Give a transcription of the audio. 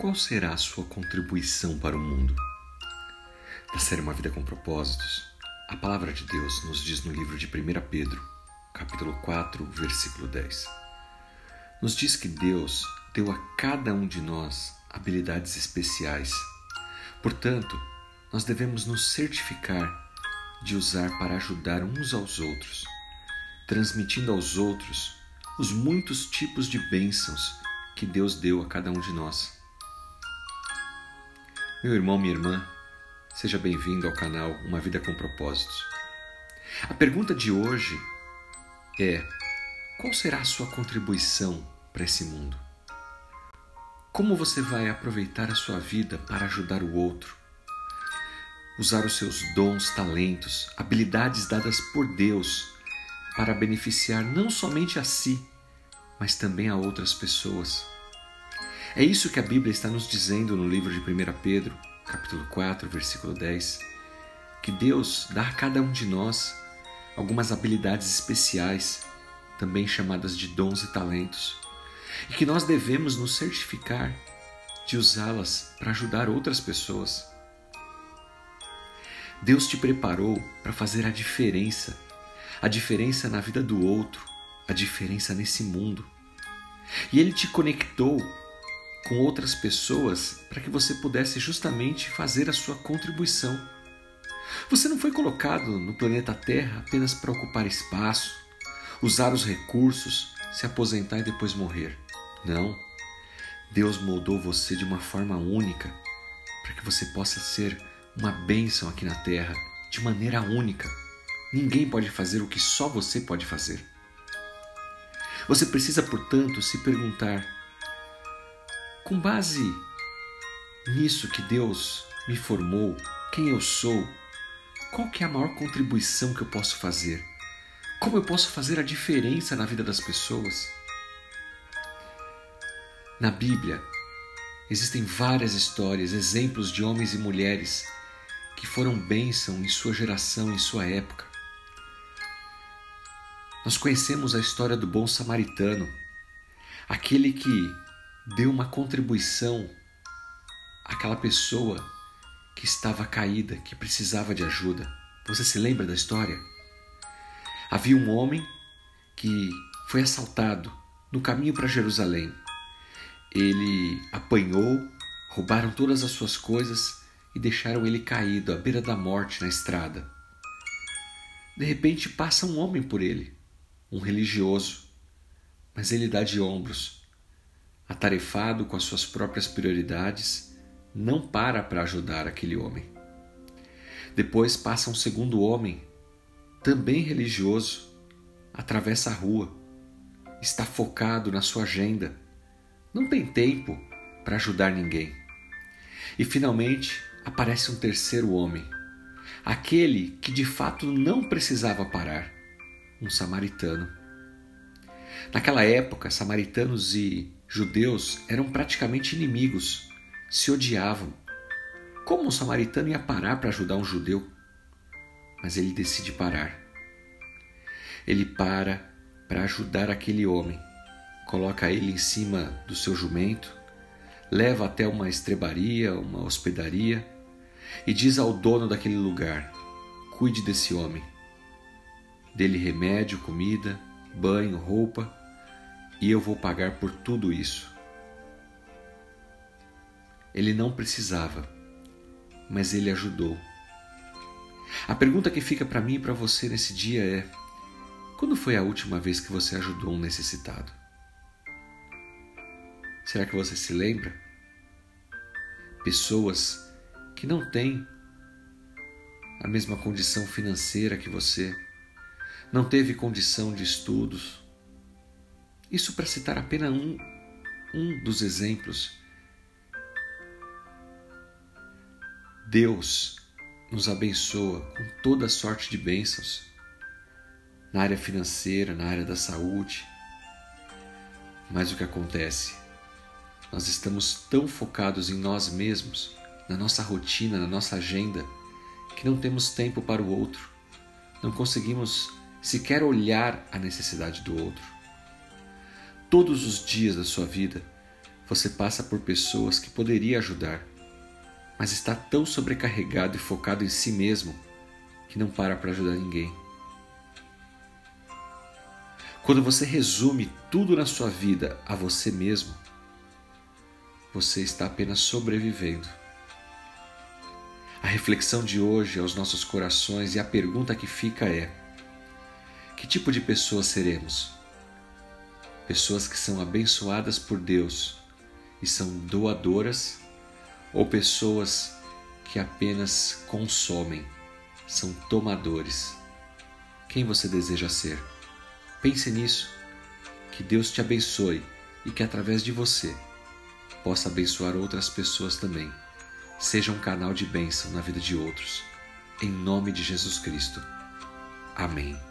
Qual será a sua contribuição para o mundo? Da série Uma Vida com Propósitos, a palavra de Deus nos diz no livro de 1 Pedro, capítulo 4, versículo 10. Nos diz que Deus deu a cada um de nós habilidades especiais. Portanto, nós devemos nos certificar de usar para ajudar uns aos outros, transmitindo aos outros os muitos tipos de bênçãos que Deus deu a cada um de nós. Meu irmão, minha irmã, seja bem-vindo ao canal Uma Vida com Propósitos. A pergunta de hoje é: qual será a sua contribuição para esse mundo? Como você vai aproveitar a sua vida para ajudar o outro? Usar os seus dons, talentos, habilidades dadas por Deus para beneficiar não somente a si, mas também a outras pessoas. É isso que a Bíblia está nos dizendo no livro de 1 Pedro, capítulo 4, versículo 10, que Deus dá a cada um de nós algumas habilidades especiais, também chamadas de dons e talentos, e que nós devemos nos certificar de usá-las para ajudar outras pessoas. Deus te preparou para fazer a diferença, a diferença na vida do outro, a diferença nesse mundo. E Ele te conectou com outras pessoas para que você pudesse justamente fazer a sua contribuição. Você não foi colocado no planeta Terra apenas para ocupar espaço, usar os recursos, se aposentar e depois morrer. Não. Deus moldou você de uma forma única para que você possa ser uma bênção aqui na Terra de maneira única. Ninguém pode fazer o que só você pode fazer. Você precisa, portanto, se perguntar com base nisso que Deus me formou, quem eu sou, qual que é a maior contribuição que eu posso fazer? Como eu posso fazer a diferença na vida das pessoas? Na Bíblia, existem várias histórias, exemplos de homens e mulheres que foram bênção em sua geração, em sua época. Nós conhecemos a história do bom samaritano, aquele que deu uma contribuição àquela pessoa que estava caída, que precisava de ajuda. Você se lembra da história? Havia um homem que foi assaltado no caminho para Jerusalém. Ele apanhou, roubaram todas as suas coisas e deixaram ele caído à beira da morte na estrada. De repente passa um homem por ele, um religioso, mas ele dá de ombros atarefado com as suas próprias prioridades, não para para ajudar aquele homem. Depois passa um segundo homem, também religioso, atravessa a rua, está focado na sua agenda, não tem tempo para ajudar ninguém. E finalmente aparece um terceiro homem, aquele que de fato não precisava parar, um samaritano. Naquela época, samaritanos e judeus eram praticamente inimigos, se odiavam. Como um samaritano ia parar para ajudar um judeu? Mas ele decide parar. Ele para para ajudar aquele homem, coloca ele em cima do seu jumento, leva até uma estrebaria, uma hospedaria e diz ao dono daquele lugar: cuide desse homem. Dele remédio, comida, banho, roupa e eu vou pagar por tudo isso. Ele não precisava, mas ele ajudou. A pergunta que fica para mim e para você nesse dia é: quando foi a última vez que você ajudou um necessitado? Será que você se lembra? Pessoas que não têm a mesma condição financeira que você, não teve condição de estudos, isso para citar apenas um, um dos exemplos. Deus nos abençoa com toda sorte de bênçãos na área financeira, na área da saúde. Mas o que acontece? Nós estamos tão focados em nós mesmos, na nossa rotina, na nossa agenda, que não temos tempo para o outro. Não conseguimos sequer olhar a necessidade do outro todos os dias da sua vida, Você passa por pessoas que poderia ajudar, mas está tão sobrecarregado e focado em si mesmo que não para para ajudar ninguém. Quando você resume tudo na sua vida a você mesmo, você está apenas sobrevivendo. A reflexão de hoje aos nossos corações e a pergunta que fica é: que tipo de pessoas seremos? Pessoas que são abençoadas por Deus e são doadoras ou pessoas que apenas consomem, são tomadores? Quem você deseja ser? Pense nisso. Que Deus te abençoe e que através de você possa abençoar outras pessoas também. Seja um canal de bênção na vida de outros. Em nome de Jesus Cristo. Amém.